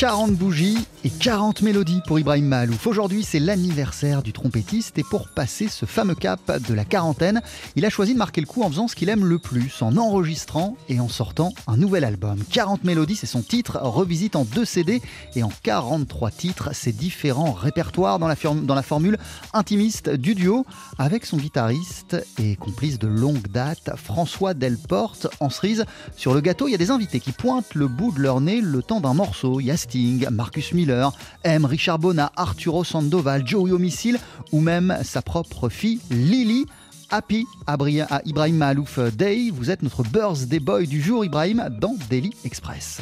40 bougies et 40 mélodies pour Ibrahim Mahalouf. Aujourd'hui, c'est l'anniversaire du trompettiste et pour passer ce fameux cap de la quarantaine, il a choisi de marquer le coup en faisant ce qu'il aime le plus, en enregistrant et en sortant un nouvel album. 40 mélodies, c'est son titre, revisite en deux CD et en 43 titres, ses différents répertoires dans la, formule intimiste du duo avec son guitariste et complice de longue date, François Delporte. En cerise, sur le gâteau, il y a des invités qui pointent le bout de leur nez le temps d'un morceau. Marcus Miller, M, Richard Bona, Arturo Sandoval, Joey Homicile ou même sa propre fille Lily. Happy à Ibrahim Mahalouf Day, vous êtes notre birthday boy du jour Ibrahim dans Daily Express.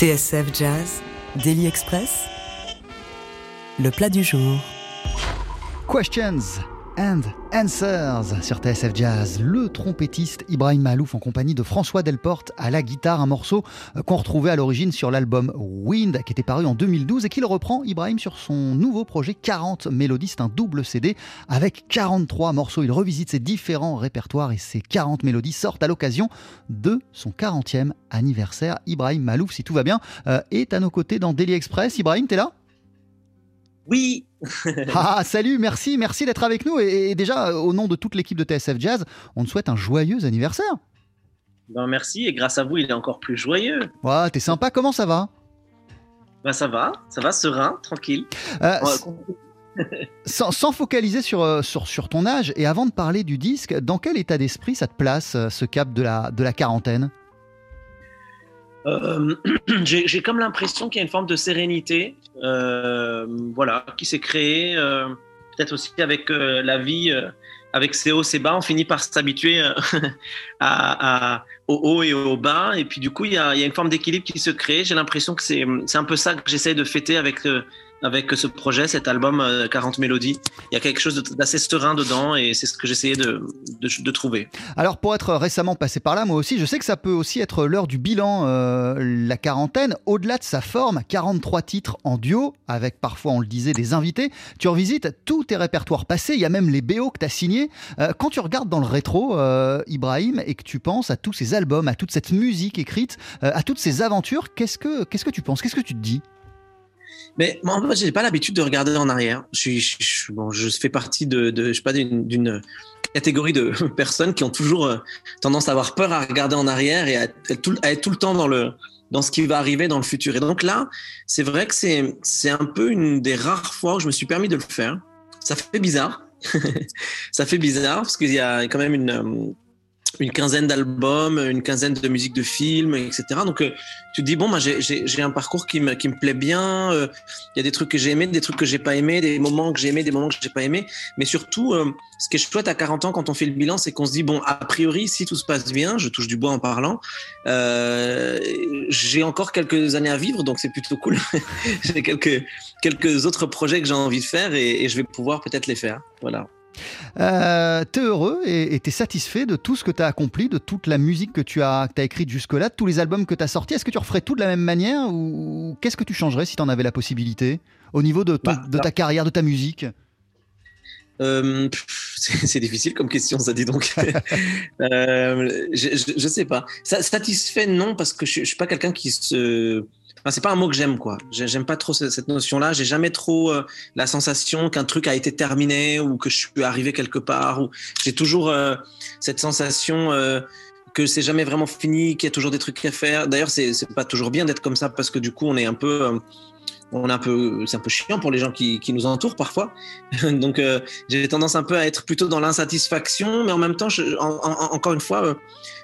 TSF Jazz, Daily Express, le plat du jour. Questions and Answers sur TSF Jazz. Le trompettiste Ibrahim Malouf en compagnie de François Delporte à la guitare, un morceau euh, qu'on retrouvait à l'origine sur l'album Wind qui était paru en 2012 et qu'il reprend Ibrahim sur son nouveau projet 40 mélodies. C'est un double CD avec 43 morceaux. Il revisite ses différents répertoires et ces 40 mélodies sortent à l'occasion de son 40e anniversaire. Ibrahim Malouf, si tout va bien, euh, est à nos côtés dans Daily Express. Ibrahim, t'es là? Oui, ah, salut, merci, merci d'être avec nous. Et, déjà, au nom de toute l'équipe de TSF Jazz, on te souhaite un joyeux anniversaire. Ben merci, et grâce à vous, il est encore plus joyeux. Ouais, t'es sympa, comment ça va? Ben ça va, ça va, serein, tranquille. Euh, sans, focaliser sur, euh, sur, sur, ton âge, et avant de parler du disque, dans quel état d'esprit ça te place, euh, ce cap de la, de la quarantaine? Euh, j'ai comme l'impression qu'il y a une forme de sérénité, euh, voilà, qui s'est créée, euh, peut-être aussi avec la vie, avec ses hauts, ses bas, on finit par s'habituer à, au haut et au bas, et puis du coup, il y a, il y a une forme d'équilibre qui se crée. J'ai l'impression que c'est un peu ça que j'essaie de fêter avec avec ce projet, cet album 40 euh, mélodies. Il y a quelque chose d'assez serein dedans et c'est ce que j'essayais de, trouver. Alors pour être récemment passé par là, moi aussi, je sais que ça peut aussi être l'heure du bilan, euh, la quarantaine. Au-delà de sa forme, 43 titres en duo, avec parfois, on le disait, des invités. Tu revisites tous tes répertoires passés, il y a même les BO que tu as signés. Euh, quand tu regardes dans le rétro, Ibrahim, et que tu penses à tous ces albums, à toute cette musique écrite, à toutes ces aventures, qu'est-ce que, qu'est-ce que tu penses? Qu'est-ce que tu te dis? Mais moi, je j'ai pas l'habitude de regarder en arrière. Je, fais partie de, je sais pas, d'une catégorie de personnes qui ont toujours euh, tendance à avoir peur à regarder en arrière et à, être tout le temps dans le dans ce qui va arriver dans le futur. Et donc là, c'est vrai que c'est c'est un peu une des rares fois où je me suis permis de le faire. Ça fait bizarre. ça fait bizarre parce qu'il y a quand même une une quinzaine d'albums, une quinzaine de musiques de films, etc. Donc euh, tu te dis bon, bah, j'ai un parcours qui me, qui me plaît bien. Euh, il y a des trucs que j'ai aimés, des trucs que j'ai pas aimés, des moments que j'ai aimés, des moments que j'ai pas aimés. Mais surtout, euh, ce qui est chouette à 40 ans quand on fait le bilan, c'est qu'on se dit bon, a priori, si tout se passe bien, je touche du bois en parlant, j'ai encore quelques années à vivre, donc c'est plutôt cool. j'ai quelques quelques autres projets que j'ai envie de faire et, et je vais pouvoir peut-être les faire. Voilà. Euh, t'es heureux et t'es satisfait de tout ce que t'as accompli, de toute la musique que tu as, as écrite jusque-là, de tous les albums que t'as sortis. Est-ce que tu referais tout de la même manière ou qu'est-ce que tu changerais si t'en avais la possibilité au niveau de, bah, de ta carrière, de ta musique? Euh, c'est difficile comme question, ça dit donc. euh, je, je, sais pas. Satisfait, non, parce que je, je suis pas quelqu'un qui se c'est pas un mot que j'aime quoi. J'aime pas trop cette notion-là. J'ai jamais trop euh, la sensation qu'un truc a été terminé ou que je suis arrivé quelque part. J'ai toujours euh, cette sensation euh, que c'est jamais vraiment fini, qu'il y a toujours des trucs à faire. D'ailleurs, c'est pas toujours bien d'être comme ça parce que du coup, on est un peu on est un peu, c'est un peu chiant pour les gens qui, nous entourent parfois. Donc, j'ai tendance un peu à être plutôt dans l'insatisfaction, mais en même temps, encore une fois,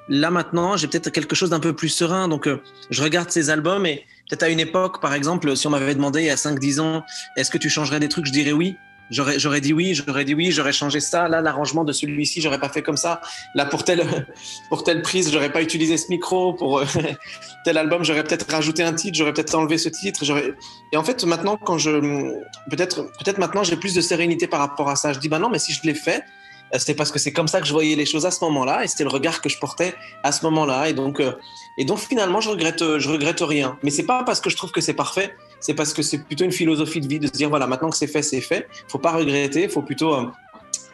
là maintenant, j'ai peut-être quelque chose d'un peu plus serein. Donc, je regarde ces albums et Peut-être à une époque, par exemple, si on m'avait demandé il y a 5-10 ans, est-ce que tu changerais des trucs, je dirais oui. J'aurais, j'aurais dit oui, j'aurais dit oui, j'aurais changé ça. Là, l'arrangement de celui-ci, j'aurais pas fait comme ça. Là, pour telle, pour telle prise, j'aurais pas utilisé ce micro. Pour tel album, j'aurais peut-être rajouté un titre, j'aurais peut-être enlevé ce titre. J'aurais... Et en fait, maintenant, quand je, peut-être, peut-être maintenant, j'ai plus de sérénité par rapport à ça. Je dis, bah non, mais si je l'ai fait, c'est parce que c'est comme ça que je voyais les choses à ce moment-là et c'était le regard que je portais à ce moment-là et donc euh, et donc finalement je regrette euh, je regrette rien. Mais c'est pas parce que je trouve que c'est parfait c'est parce que c'est plutôt une philosophie de vie de se dire voilà maintenant que c'est fait c'est fait. Faut pas regretter faut plutôt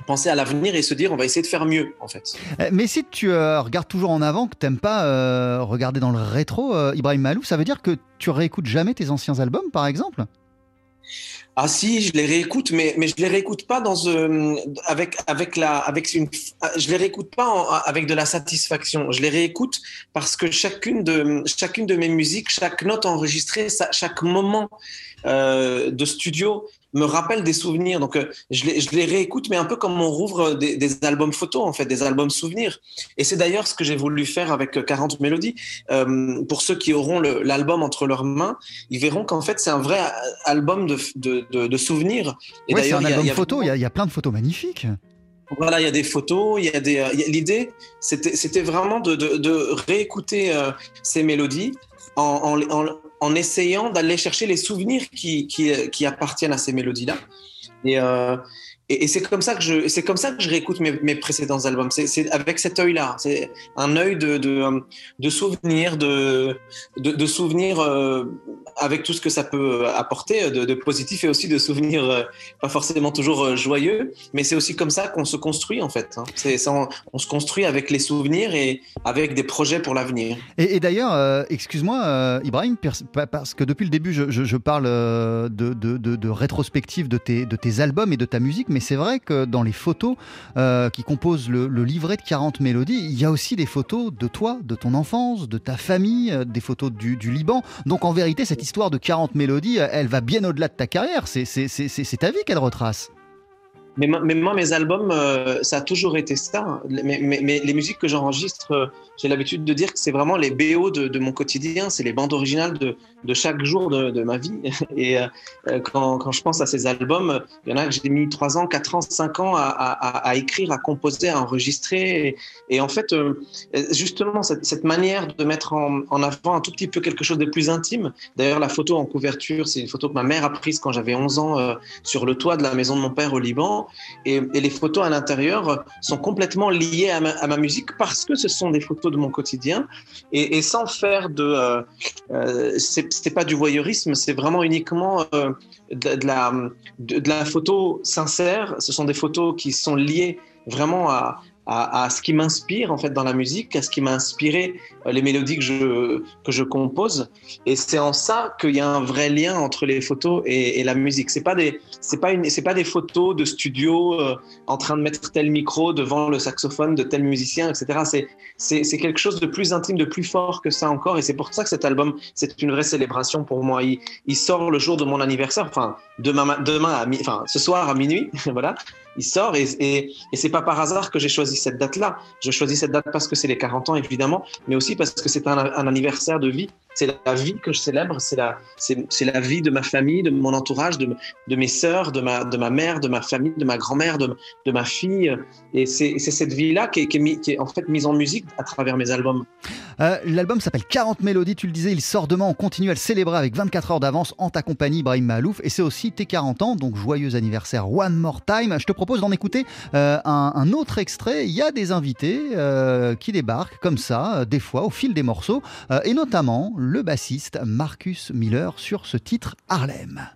penser à l'avenir et se dire on va essayer de faire mieux en fait. Mais si tu regardes toujours en avant, que t'aimes pas regarder dans le rétro, Ibrahim Malou, ça veut dire que tu réécoutes jamais tes anciens albums par exemple? Ah si, je les réécoute, mais mais je les réécoute pas dans euh, avec avec la avec une je les réécoute pas avec de la satisfaction. Je les réécoute parce que chacune de chacune de mes musiques, chaque note enregistrée, chaque moment euh, de studio me rappelle des souvenirs. Donc, euh, je, les, je, les, réécoute, mais un peu comme on rouvre des, des, albums photos, en fait, des albums souvenirs. Et c'est d'ailleurs ce que j'ai voulu faire avec 40 euh, mélodies. Euh, pour ceux qui auront l'album entre leurs mains, ils verront qu'en fait, c'est un vrai album de, de, de, de souvenirs. Et ouais, c'est un album photo, il y, a, il y a plein de photos magnifiques. Voilà, il y a des photos, il y a des. L'idée, c'était vraiment de, de, de réécouter euh, ces mélodies en, en, en essayant d'aller chercher les souvenirs qui, qui, qui, appartiennent à ces mélodies-là. Et, euh, et, c'est comme ça que je, c'est comme ça que je réécoute mes, précédents albums. C'est avec cet œil-là. C'est un œil de, de, de souvenir, de, de, de souvenirs euh, avec tout ce que ça peut apporter de, positif et aussi de souvenirs euh, pas forcément toujours euh, joyeux. Mais c'est aussi comme ça qu'on se construit en fait. Hein. C'est on, on, se construit avec les souvenirs et avec des projets pour l'avenir. Et, d'ailleurs, euh, excuse-moi, euh, Ibrahim, parce que depuis le début, je, je, je parle de, de, de, rétrospective de tes, de tes albums et de ta musique, mais c'est vrai que dans les photos euh, qui composent le, livret de 40 mélodies, il y a aussi des photos de toi, de ton enfance, de ta famille, des photos du, du Liban. Donc en vérité, cette histoire de 40 mélodies, elle va bien au-delà de ta carrière. C'est ta vie qu'elle retrace. Mais, moi, mes albums, euh, ça a toujours été ça. Mais, les musiques que j'enregistre, euh, j'ai l'habitude de dire que c'est vraiment les BO de, mon quotidien, c'est les bandes originales de, chaque jour de, ma vie. Et euh, quand, je pense à ces albums, il y en a que j'ai mis 3 ans, 4 ans, 5 ans à, écrire, à composer, à enregistrer. Et, en fait, justement, cette, manière de mettre en, avant un tout petit peu quelque chose de plus intime. D'ailleurs, la photo en couverture, c'est une photo que ma mère a prise quand j'avais 11 ans sur le toit de la maison de mon père au Liban. Et, les photos à l'intérieur sont complètement liées à ma, musique parce que ce sont des photos de mon quotidien. Et, sans faire de euh, euh, c'est pas du voyeurisme c'est vraiment uniquement euh, de, la de, la photo sincère. Ce sont des photos qui sont liées vraiment à, à, ce qui m'inspire en fait dans la musique, à ce qui m'a inspiré euh, les mélodies que je, que je compose. Et c'est en ça qu'il y a un vrai lien entre les photos et, la musique. C'est pas des, c'est pas une, c'est pas des photos de studio euh, en train de mettre tel micro devant le saxophone de tel musicien, etc. C'est, c'est, quelque chose de plus intime, de plus fort que ça encore. Et c'est pour ça que cet album, c'est une vraie célébration pour moi. Il, sort le jour de mon anniversaire, enfin demain, demain enfin ce soir à minuit, voilà il sort et, et, et c'est pas par hasard que j'ai choisi cette date-là. Je choisis cette date parce que c'est les 40 ans évidemment, mais aussi parce que c'est un, anniversaire de vie. C'est la vie que je célèbre, c'est la, la vie de ma famille, de mon entourage, de, de mes sœurs, de ma, de ma mère, de ma famille, de ma grand-mère, de, de ma fille. Et c'est, cette vie-là qui qui, qui est, en fait mise en musique à travers mes albums. Euh, l'album s'appelle 40 mélodies, tu le disais, il sort demain. On continue à le célébrer avec 24 heures d'avance en ta compagnie, Ibrahim Malouf. Et c'est aussi tes 40 ans, donc joyeux anniversaire One More Time. Je te propose d'en écouter euh, un, autre extrait. Il y a des invités euh, qui débarquent comme ça, des fois, au fil des morceaux, et notamment le bassiste Marcus Miller sur ce titre Harlem.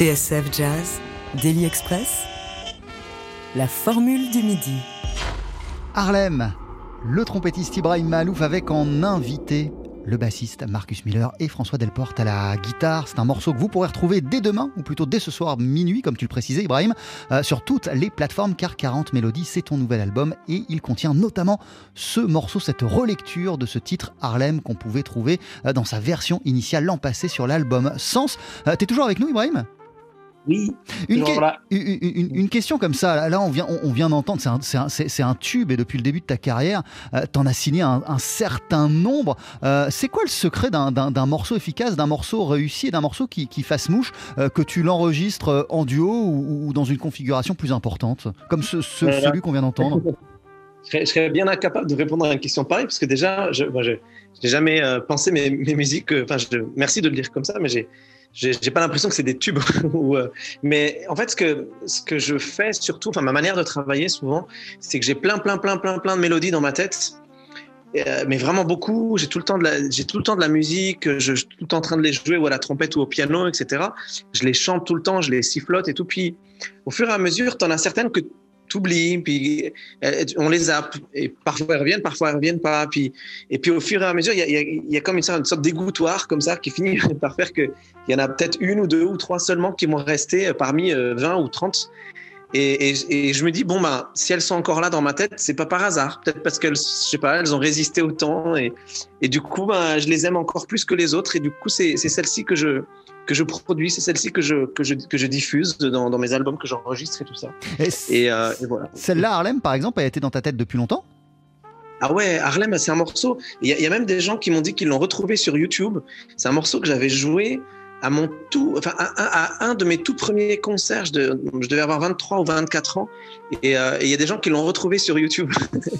TSF Jazz, Daily Express, la formule du midi. Harlem, le trompettiste Ibrahim Malouf avec en invité le bassiste Marcus Miller et François Delporte à la guitare. C'est un morceau que vous pourrez retrouver dès demain, ou plutôt dès ce soir minuit, comme tu le précisais Ibrahim, euh, sur toutes les plateformes, car 40 Mélodies, c'est ton nouvel album, et il contient notamment ce morceau, cette relecture de ce titre Harlem qu'on pouvait trouver euh, dans sa version initiale l'an passé sur l'album Sens. Euh, T'es toujours avec nous Ibrahim? Oui. Une, toujours que- là. une- une- une question comme ça, là on vient, on, on vient d'entendre, c'est un, tube et depuis le début de ta carrière, euh, t'en as signé un, un certain nombre. Euh, c'est quoi le secret d'un- morceau efficace, d'un morceau réussi et d'un morceau qui, qui fasse mouche, euh, que tu l'enregistres en duo ou, ou dans une configuration plus importante, comme ce, ce- Voilà. celui qu'on vient d'entendre? Je serais, je serais bien incapable de répondre à une question pareille parce que déjà, je j'ai jamais pensé mes, mes musiques. Enfin, merci de le dire comme ça, mais j'ai j'ai pas l'impression que c'est des tubes. euh, mais en fait, ce que ce que je fais surtout, enfin ma manière de travailler souvent, c'est que j'ai plein, plein, plein, plein, plein de mélodies dans ma tête. Euh, mais vraiment beaucoup. J'ai tout le temps de la, tout le temps de la musique. Je, suis tout le temps en train de les jouer ou à la trompette ou au piano, etc. Je les chante tout le temps, je les sifflote et tout. Puis, au fur et à mesure, t'en as certaines que t'oublies, puis euh, on les zappe. Et parfois elles reviennent, parfois elles reviennent pas. Puis, et puis au fur et à mesure, il y a, a- a comme une sorte, sorte d'égouttoir comme ça qui finit par faire qu'il y en a peut-être une ou deux ou trois seulement qui vont rester euh, parmi euh, 20 ou 30. Et, je me dis, bon, ben, si elles sont encore là dans ma tête, c'est pas par hasard. Peut-être parce qu'elles, je sais pas, elles ont résisté au temps. Et, du coup, ben, je les aime encore plus que les autres. Et du coup, c'est c'est celle-ci que je, que je produis, c'est celle-ci que je, que, je, que je diffuse dans, dans mes albums que j'enregistre et tout ça. Et euh, et voilà. Celle-là, Harlem, par exemple, elle a été dans ta tête depuis longtemps? Ah ouais, Harlem, c'est un morceau. Il y, a- il y a même des gens qui m'ont dit qu'ils l'ont retrouvé sur YouTube. C'est un morceau que j'avais joué à mon tout, enfin, à, un de mes tout premiers concerts. Je, de- je devais avoir 23 ou 24 ans. Et euh, et il y a des gens qui l'ont retrouvé sur YouTube.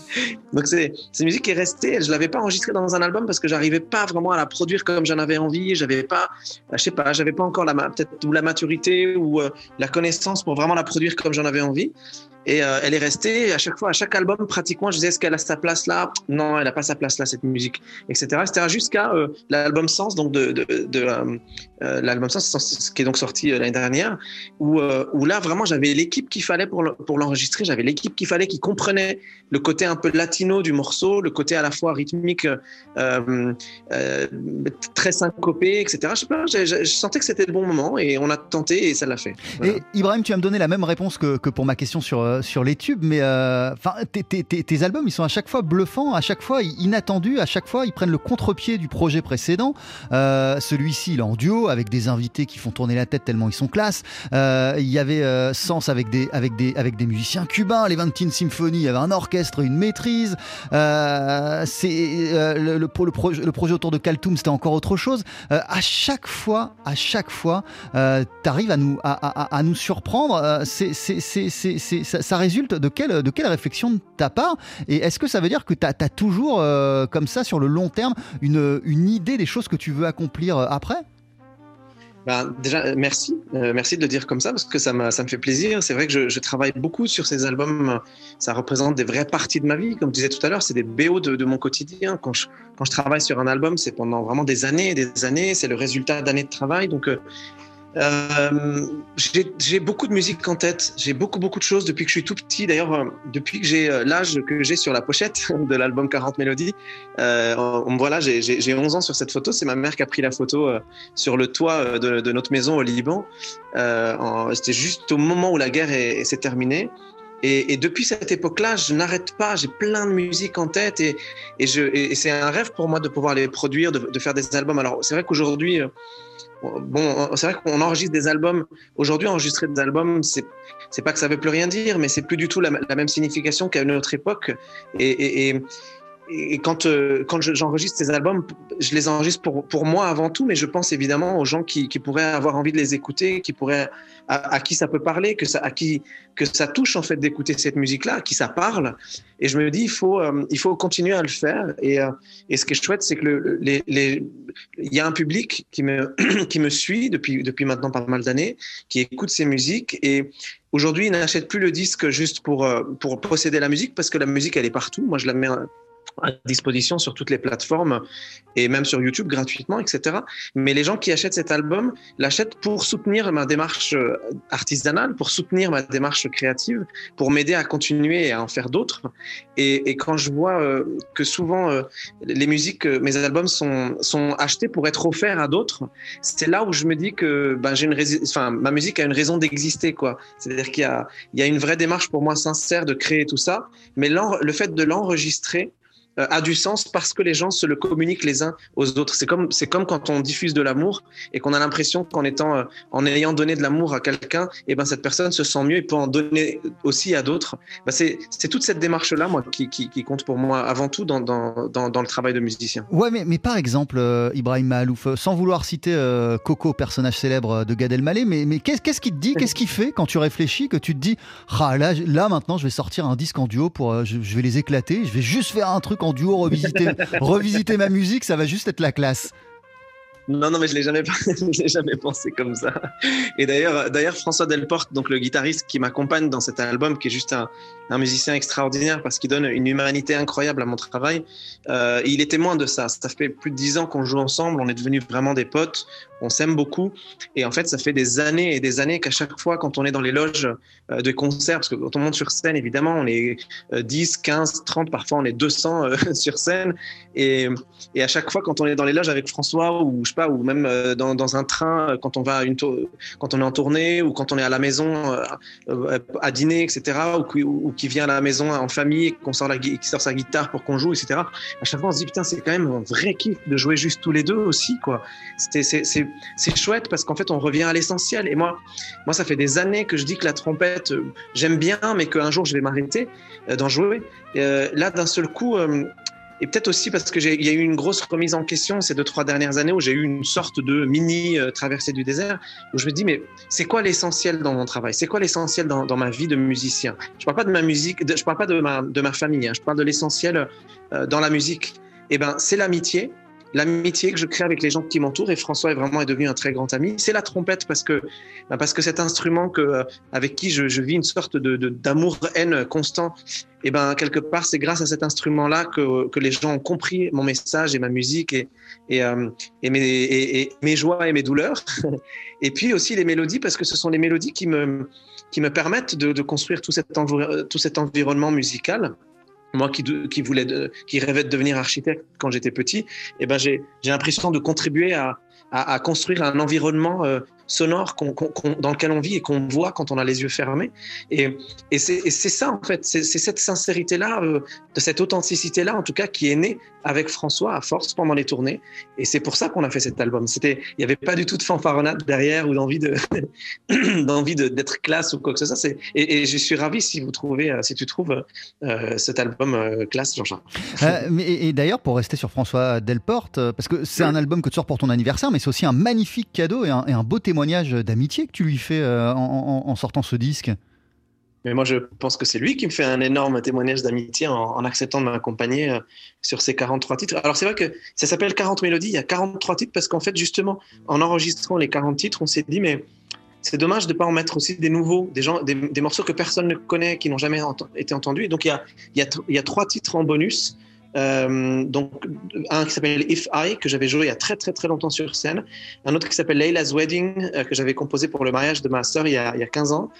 Donc c'est une musique est restée. Je l'avais pas enregistrée dans un album parce que j'arrivais pas vraiment à la produire comme j'en avais envie. J'avais pas, je sais pas, j'avais pas encore la la maturité ou euh, la connaissance pour vraiment la produire comme j'en avais envie. Et euh, elle est restée à chaque fois, à chaque album, pratiquement, je disais est-ce qu'elle a sa place là? Non, elle a pas sa place là, cette musique, etc. etc. Jusqu'à euh, l'album Sens, donc de, euh, l'album Sens, qui est donc sorti l'année dernière, où, là vraiment j'avais l'équipe qu'il fallait pour le- pour l'enregistrer, j'avais l'équipe qu'il fallait qui comprenait le côté un peu latino du morceau, le côté à la fois rythmique, très syncopé, etc. Je sentais que c'était le bon moment et on a tenté et ça l'a fait. Et Ibrahim, tu vas me donner la même réponse que pour ma question sur, euh, sur, les tubes, mais enfin, tes, albums, ils sont à chaque fois bluffants, à chaque fois inattendus, à chaque fois ils prennent le contre-pied du projet précédent. Celui-ci, il est en duo avec des invités qui font tourner la tête tellement ils sont classe. il y avait Sens avec des, avec, des, avec des musiciens cubains, les 20 Symphony, il y avait un orchestre, une maîtrise. C'est le, le, projet autour de Kaltoum, c'était encore autre chose. à chaque fois, à chaque fois, tu arrives à nous, à, nous surprendre. Ça, résulte de quelle, de quelle réflexion de ta part Et est-ce que ça veut dire que tu as, toujours, comme ça, sur le long terme, une, une idée des choses que tu veux accomplir après? Ben, déjà, merci. merci de le dire comme ça parce que ça, ça me fait plaisir. C'est vrai que je, travaille beaucoup sur ces albums. Ça représente des vraies parties de ma vie. Comme je disais tout à l'heure, c'est des BO de, mon quotidien. Quand je, quand je travaille sur un album, c'est pendant vraiment des années et des années. C'est le résultat d'années de travail. Donc, euh, j'ai beaucoup de musique en tête. J'ai beaucoup, beaucoup de choses depuis que je suis tout petit. D'ailleurs, euh, depuis que j'ai euh, l'âge que j'ai sur la pochette de l'album 40 Mélodies, euh, voilà, j'ai 11 ans sur cette photo. C'est ma mère qui a pris la photo euh, sur le toit de, notre maison au Liban. C'était juste au moment où la guerre s'est terminée. Et, depuis cette époque-là, je n'arrête pas. J'ai plein de musique en tête et, c'est un rêve pour moi de pouvoir les produire, de faire des albums. Alors, c'est vrai qu'aujourd'hui, bon, c'est vrai qu'on enregistre des albums. Aujourd'hui, enregistrer des albums, c'est c'est pas que ça veut plus rien dire, mais c'est plus du tout la, même signification qu'à une autre époque. Et, et, et quand, euh, quand j'enregistre ces albums, je les enregistre pour, pour moi avant tout, mais je pense évidemment aux gens qui, qui pourraient avoir envie de les écouter, qui pourraient, à, qui ça peut parler, que ça, à qui que ça touche en fait d'écouter cette musique-là, à qui ça parle. Et je me dis, il faut, euh, il faut continuer à le faire. Et, euh, et ce qui est chouette, c'est que le, les, les, il y a un public qui me, qui me suit depuis, depuis maintenant pas mal d'années, qui écoute ces musiques. Et aujourd'hui, il n'achète plus le disque juste pour, pour posséder la musique, parce que la musique, elle est partout. Moi, je la mets à disposition sur toutes les plateformes et même sur YouTube gratuitement, etc. Mais les gens qui achètent cet album l'achètent pour soutenir ma démarche euh, artisanale, pour soutenir ma démarche créative, pour m'aider à continuer et à en faire d'autres. Et, quand je vois euh, que souvent euh, les musiques, mes albums sont, achetés pour être offerts à d'autres, c'est là où je me dis que ben, une enfin, ma musique a une raison d'exister. C'est-à-dire qu'il y a une vraie démarche pour moi sincère de créer tout ça, mais le fait de l'enregistrer, euh, a du sens parce que les gens se le communiquent les uns aux autres. C'est comme, c'est comme quand on diffuse de l'amour et qu'on a l'impression qu'en étant, euh, en ayant donné de l'amour à quelqu'un, et eh ben cette personne se sent mieux et peut en donner aussi à d'autres. Ben c'est, toute cette démarche-là, moi, qui, qui, compte pour moi avant tout dans, dans, dans, le travail de musicien. Ouais, mais, mais par exemple, euh, Ibrahim Mahalouf, sans vouloir citer Coco, personnage célèbre de Gad Elmaleh, mais, mais qu'est-ce, qu'est-ce qui te dit, qu'est-ce qui fait quand tu réfléchis que tu te dis, ah, là, là maintenant, je vais sortir un disque en duo pour, je, je vais les éclater, je vais juste faire un truc en duo, revisiter, revisiter ma musique, ça va juste être la classe. Non, non, mais je l'ai jamais, l'ai jamais pensé comme ça. Et d'ailleurs, d'ailleurs, François Delporte, donc le guitariste qui m'accompagne dans cet album, qui est juste un, un musicien extraordinaire parce qu'il donne une humanité incroyable à mon travail. Euh, il est témoin de ça. Ça fait plus de dix ans qu'on joue ensemble. On est devenus vraiment des potes. On s'aime beaucoup. Et en fait, ça fait des années et des années qu'à chaque fois, quand on est dans les loges euh, de concert, parce que quand on monte sur scène, évidemment, on est 10, 15, 30, parfois on est 200 euh, sur scène. Et, et, à chaque fois, quand on est dans les loges avec François ou je sais ou même euh, dans, un train, quand on va une quand on est en tournée ou quand on est à la maison à dîner, etc., ou, qui vient à la maison en famille, qu'on sort, la, qui sort sa guitare pour qu'on joue, etc. À chaque fois, on se dit, putain, c'est quand même un vrai kiff de jouer juste tous les deux aussi, quoi. C'est chouette parce qu'en fait, on revient à l'essentiel. Et moi, moi, ça fait des années que je dis que la trompette, euh, j'aime bien, mais qu'un jour, je vais m'arrêter euh, d'en jouer. Euh, là, d'un seul coup, et peut-être aussi parce qu'il y a eu une grosse remise en question ces deux, trois dernières années où j'ai eu une sorte de mini euh, traversée du désert, où je me dis, mais c'est quoi l'essentiel dans mon travail? C'est quoi l'essentiel dans, ma vie de musicien? Je parle pas de ma musique, de, je parle pas de ma, de ma famille, hein, je parle de l'essentiel euh, dans la musique. Eh ben, c'est l'amitié, l'amitié que je crée avec les gens qui m'entourent et François est vraiment est devenu un très grand ami. C'est la trompette parce que bah, parce que cet instrument que euh, avec qui je, je vis une sorte de d'amour haine constant. Et ben quelque part c'est grâce à cet instrument là que, que les gens ont compris mon message et ma musique et et, euh, et, mes, et, mes joies et mes douleurs. et puis aussi les mélodies parce que ce sont les mélodies qui me qui me permettent de, de construire tout cet, tout cet environnement musical moi qui, qui, voulais qui rêvais de devenir architecte quand j'étais petit, eh ben j'ai l'impression de contribuer à, à, construire un environnement euh, sonore dans lequel on vit et qu'on voit quand on a les yeux fermés. Et, et c'est, ça, en fait, c'est, cette sincérité-là, euh, de cette authenticité-là, en tout cas, qui est née avec François à force pendant les tournées. Et c'est pour ça qu'on a fait cet album. Il n'y avait pas du tout de fanfaronnade derrière ou d'envie de, d'envie de, d'être classe ou quoi que ce soit. Et, et je suis ravi si vous trouvez, euh, si tu trouves euh, cet album euh, classe, Jean-Charles. Et et d'ailleurs, pour rester sur François Delporte, parce que c'est un album que tu sors pour ton anniversaire, mais c'est aussi un magnifique cadeau et un, et un beau témoignage d'amitié que tu lui fais euh, en, sortant ce disque? Mais moi, je pense que c'est lui qui me fait un énorme témoignage d'amitié en, acceptant de m'accompagner euh, sur ces 43 titres. Alors, c'est vrai que ça s'appelle 40 mélodies. Il y a 43 titres parce qu'en fait, justement, en enregistrant les 40 titres, on s'est dit, mais c'est dommage de ne pas en mettre aussi des nouveaux, des, gens, des, morceaux que personne ne connaît, qui n'ont jamais été entendus. Et donc, il y a, y a trois titres en bonus. Euh, donc, un qui s'appelle If I, que j'avais joué il y a très très très longtemps sur scène. Un autre qui s'appelle Layla's Wedding, euh, que j'avais composé pour le mariage de ma sœur il il y a 15 ans.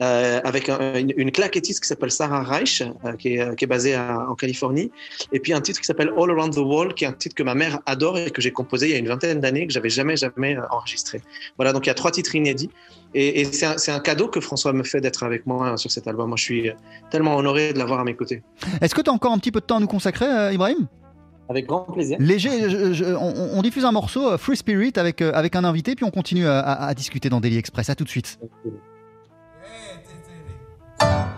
Euh, avec un- une, une claquettiste qui s'appelle Sarah Reich, euh, qui, est, qui est basée à- en Californie. Et puis un titre qui s'appelle All Around the Wall, qui est un titre que ma mère adore et que j'ai composé il y a une vingtaine d'années, que j'avais jamais, jamais euh, enregistré. Voilà, donc il y a trois titres inédits. Et, et c'est un, cadeau que François me fait d'être avec moi euh, sur cet album. Moi, je suis euh, tellement honoré de l'avoir à mes côtés. Est-ce que tu as encore un petit peu de temps à nous consacrer, euh, Ibrahim? Avec grand plaisir. Léger, je- je- on, on diffuse un morceau, euh, Free Spirit, avec, euh, avec un invité, puis on continue à, à- à discuter dans Daily Express. À tout de suite. you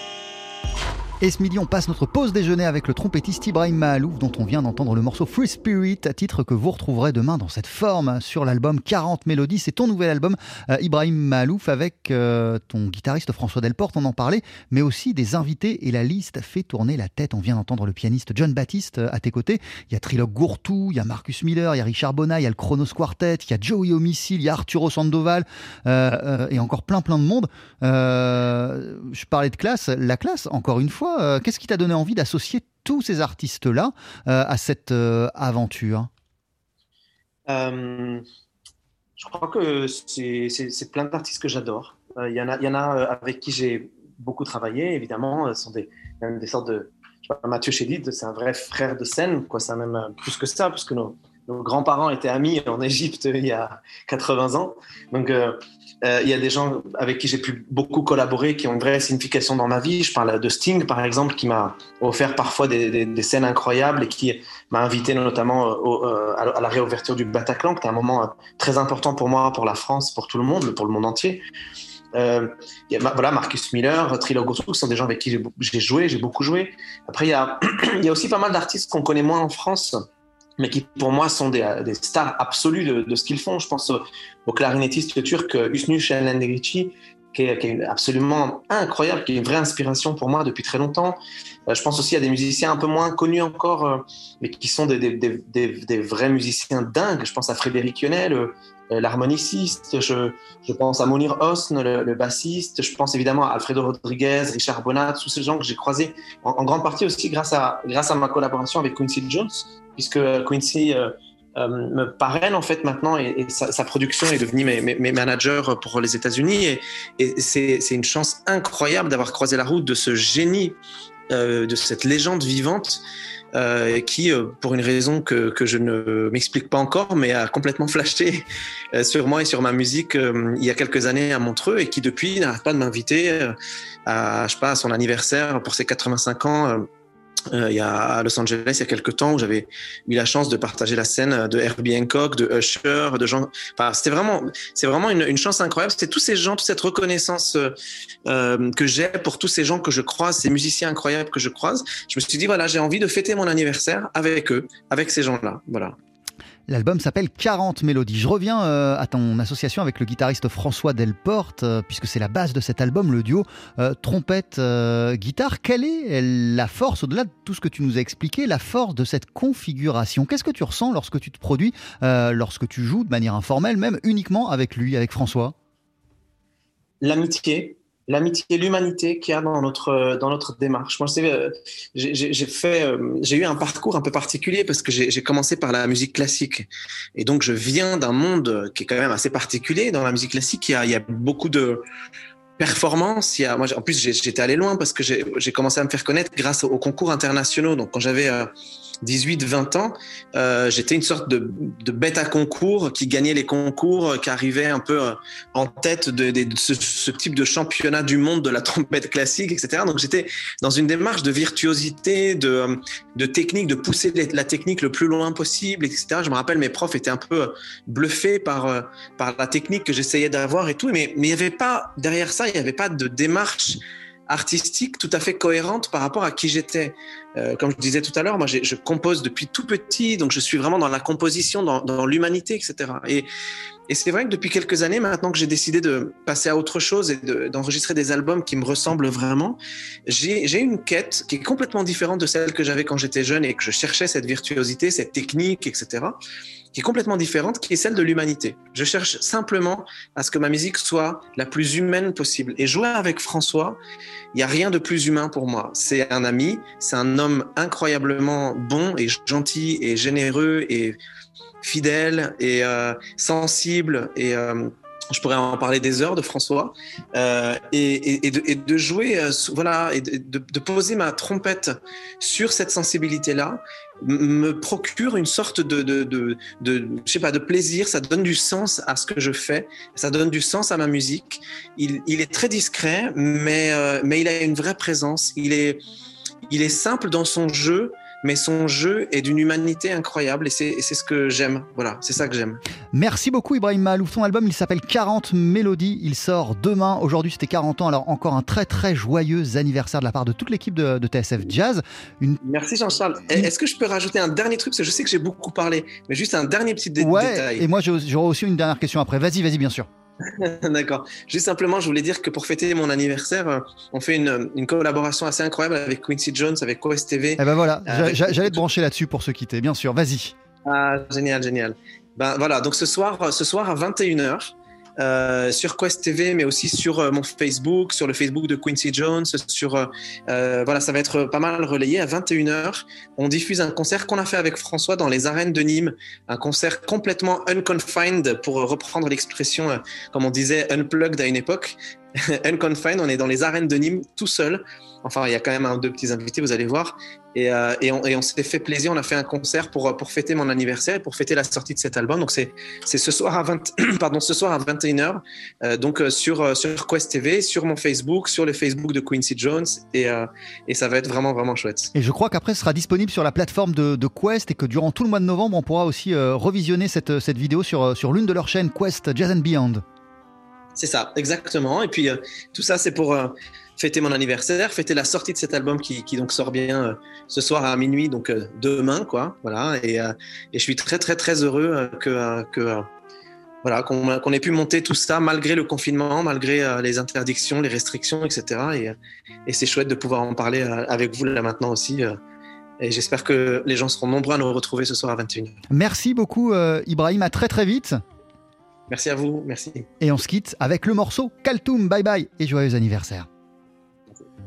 Et ce midi, on passe notre pause déjeuner avec le trompettiste Ibrahim Mahalouf, dont on vient d'entendre le morceau Free Spirit, à titre que vous retrouverez demain dans cette forme sur l'album 40 Mélodies. C'est ton nouvel album, euh, Ibrahim Mahalouf, avec euh, ton guitariste François Delporte, on en parlait, mais aussi des invités. Et la liste fait tourner la tête. On vient d'entendre le pianiste John Baptiste euh, à tes côtés. Il y a Trilogue Gourtou, il y a Marcus Miller, il y a Richard Bonnat, il y a le Chronos Quartet, il y a Joey Homicile, il y a Arturo Sandoval, et encore plein plein de monde. je parlais de classe, la classe, encore une fois, euh, qu'est-ce qui t'a donné envie d'associer tous ces artistes-là euh, à cette euh, aventure? Je crois que c'est plein d'artistes que j'adore. Il y, en a, avec qui j'ai beaucoup travaillé, évidemment. Ce sont des, des sortes de. Mathieu Chédid, c'est un vrai frère de scène. C'est même plus que ça, puisque nos, nos grands-parents étaient amis en Égypte il y a 80 ans. Donc, euh, il y a des gens avec qui j'ai pu beaucoup collaborer, qui ont une vraie signification dans ma vie. Je parle de Sting, par exemple, qui m'a offert parfois des, scènes incroyables et qui m'a invité notamment euh, à la réouverture du Bataclan, qui est un moment euh, très important pour moi, pour la France, pour tout le monde, pour le monde entier. Euh, voilà, Marcus Miller, Trilo Gotou, sont des gens avec qui j'ai joué, j'ai beaucoup joué. Après, il y a aussi pas mal d'artistes qu'on connaît moins en France mais qui pour moi sont des, stars absolues de, ce qu'ils font. Je pense au, clarinettiste turc Hüsnü Şenlendirici, qui est, absolument incroyable, qui est une vraie inspiration pour moi depuis très longtemps. Euh, je pense aussi à des musiciens un peu moins connus encore, euh, mais qui sont des, vrais musiciens dingues. Je pense à Frédéric Yonel, euh, l'harmoniciste, je, pense à Monir Osn, le, bassiste, je pense évidemment à Alfredo Rodriguez, Richard Bonat, tous ces gens que j'ai croisés en, grande partie aussi grâce à, grâce à ma collaboration avec Quincy Jones, puisque Quincy euh, euh, me parraine en fait maintenant et, sa, production est devenue mes, managers pour les États-Unis et, c'est une chance incroyable d'avoir croisé la route de ce génie, euh, de cette légende vivante. qui, pour une raison que, que je ne m'explique pas encore, mais a complètement flashé sur moi et sur ma musique il y a quelques années à Montreux et qui depuis n'arrête pas de m'inviter à, à son anniversaire pour ses 85 ans euh, il y a à Los Angeles il y a quelques temps où j'avais eu la chance de partager la scène de Herbie Hancock, de Usher, de gens. C'était vraiment, c'est vraiment une, chance incroyable. C'était tous ces gens, toute cette reconnaissance euh, que j'ai pour tous ces gens que je croise, ces musiciens incroyables que je croise. Je me suis dit voilà, j'ai envie de fêter mon anniversaire avec eux, avec ces gens-là. Voilà. L'album s'appelle 40 mélodies. Je reviens euh, à ton association avec le guitariste François Delporte, euh, puisque c'est la base de cet album, le duo euh, trompette-guitare. Quelle est la force, au-delà de tout ce que tu nous as expliqué, la force de cette configuration? Qu'est-ce que tu ressens lorsque tu te produis, lorsque tu joues de manière informelle, même uniquement avec lui, avec François? L'amitié, l'amitié et l'humanité qu'il y a dans notre, dans notre démarche. Moi, euh, j'ai fait, euh, j'ai eu un parcours un peu particulier parce que j'ai commencé par la musique classique. Et donc, je viens d'un monde qui est quand même assez particulier. Dans la musique classique, il y a, il y a beaucoup de performances. Il y a, moi, en plus, j'étais allé loin parce que j'ai commencé à me faire connaître grâce aux, concours internationaux. Donc, quand j'avais euh, 18, 20 ans, euh, j'étais une sorte de, bête à concours qui gagnait les concours, qui arrivait un peu euh, en tête de, ce, type de championnat du monde de la trompette classique, etc. Donc j'étais dans une démarche de virtuosité, de, euh, technique, de pousser la technique le plus loin possible, etc. Je me rappelle, mes profs étaient un peu bluffés par, par la technique que j'essayais d'avoir et tout, mais, mais il n'y avait pas, derrière ça, il n'y avait pas de démarche artistique tout à fait cohérente par rapport à qui j'étais. Euh, comme je disais tout à l'heure, moi je compose depuis tout petit, donc je suis vraiment dans la composition, dans, l'humanité, etc. Et, et c'est vrai que depuis quelques années, maintenant que j'ai décidé de passer à autre chose et d'enregistrer des albums qui me ressemblent vraiment, j'ai une quête qui est complètement différente de celle que j'avais quand j'étais jeune et que je cherchais cette virtuosité, cette technique, etc qui est complètement différente, qui est celle de l'humanité. Je cherche simplement à ce que ma musique soit la plus humaine possible. Et jouer avec François, il n'y a rien de plus humain pour moi. C'est un ami, c'est un homme incroyablement bon et gentil et généreux et fidèle et euh, sensible et euh, je pourrais en parler des heures de François euh, et, de, jouer voilà et de, poser ma trompette sur cette sensibilité là me procure une sorte de, je sais pas, de plaisir. Ça donne du sens à ce que je fais. Ça donne du sens à ma musique. Il, est très discret, mais, mais il a une vraie présence. Il est, il est simple dans son jeu, mais son jeu est d'une humanité incroyable et c'est ce que j'aime. Voilà, c'est ça que j'aime. Merci beaucoup Ibrahim Malouf. Son album, il s'appelle 40 Mélodies. Il sort demain. Aujourd'hui, c'était 40 ans. Alors encore un très très joyeux anniversaire de la part de toute l'équipe de, TSF Jazz. Une... Merci Jean-Charles. Est-ce que je peux rajouter un dernier truc? Parce que je sais que j'ai beaucoup parlé, mais juste un dernier petit détail. Et moi, j'aurai aussi une dernière question après. Vas-y, vas-y, bien sûr. D'accord. Juste simplement, je voulais dire que pour fêter mon anniversaire, euh, on fait une, collaboration assez incroyable avec Quincy Jones, avec Quest TV. Eh ben voilà, j'allais te brancher là-dessus pour se quitter, bien sûr. Vas-y. Ah, génial, génial. Ben voilà, donc ce soir, ce soir à 21h, euh, sur Quest TV, mais aussi sur euh, mon Facebook, sur le Facebook de Quincy Jones, euh, voilà, ça va être pas mal relayé à 21h. On diffuse un concert qu'on a fait avec François dans les arènes de Nîmes, un concert complètement unconfined pour reprendre l'expression comme on disait unplugged à une époque. unconfined, on est dans les arènes de Nîmes tout seul Enfin, il y a quand même un deux petits invités, vous allez voir. Et, euh, et on, on s'est fait plaisir. On a fait un concert pour, pour fêter mon anniversaire et pour fêter la sortie de cet album. Donc, c'est ce soir à 20, pardon, ce soir à 21h. Euh, donc, euh, sur, sur Quest TV, sur mon Facebook, sur le Facebook de Quincy Jones. Et, et ça va être vraiment, vraiment chouette. Et je crois qu'après, ce sera disponible sur la plateforme de, de, Quest et que durant tout le mois de novembre, on pourra aussi revisionner cette, cette vidéo sur, sur l'une de leurs chaînes, Quest Jazz and Beyond. C'est ça, exactement. Et puis, tout ça, c'est pour fêter mon anniversaire, fêter la sortie de cet album qui, donc sort bien euh, ce soir à minuit, donc euh, demain, quoi. Voilà. Et, euh, et, je suis très, très, très heureux que, que voilà, qu'on ait pu monter tout ça malgré le confinement, malgré les interdictions, les restrictions, etc. Et, et c'est chouette de pouvoir en parler avec vous là maintenant aussi. Et j'espère que les gens seront nombreux à nous retrouver ce soir à 21h. Merci beaucoup, Ibrahim. À très, très vite. Merci à vous. Merci. Et on se quitte avec le morceau Kaltoum. Bye bye et joyeux anniversaire.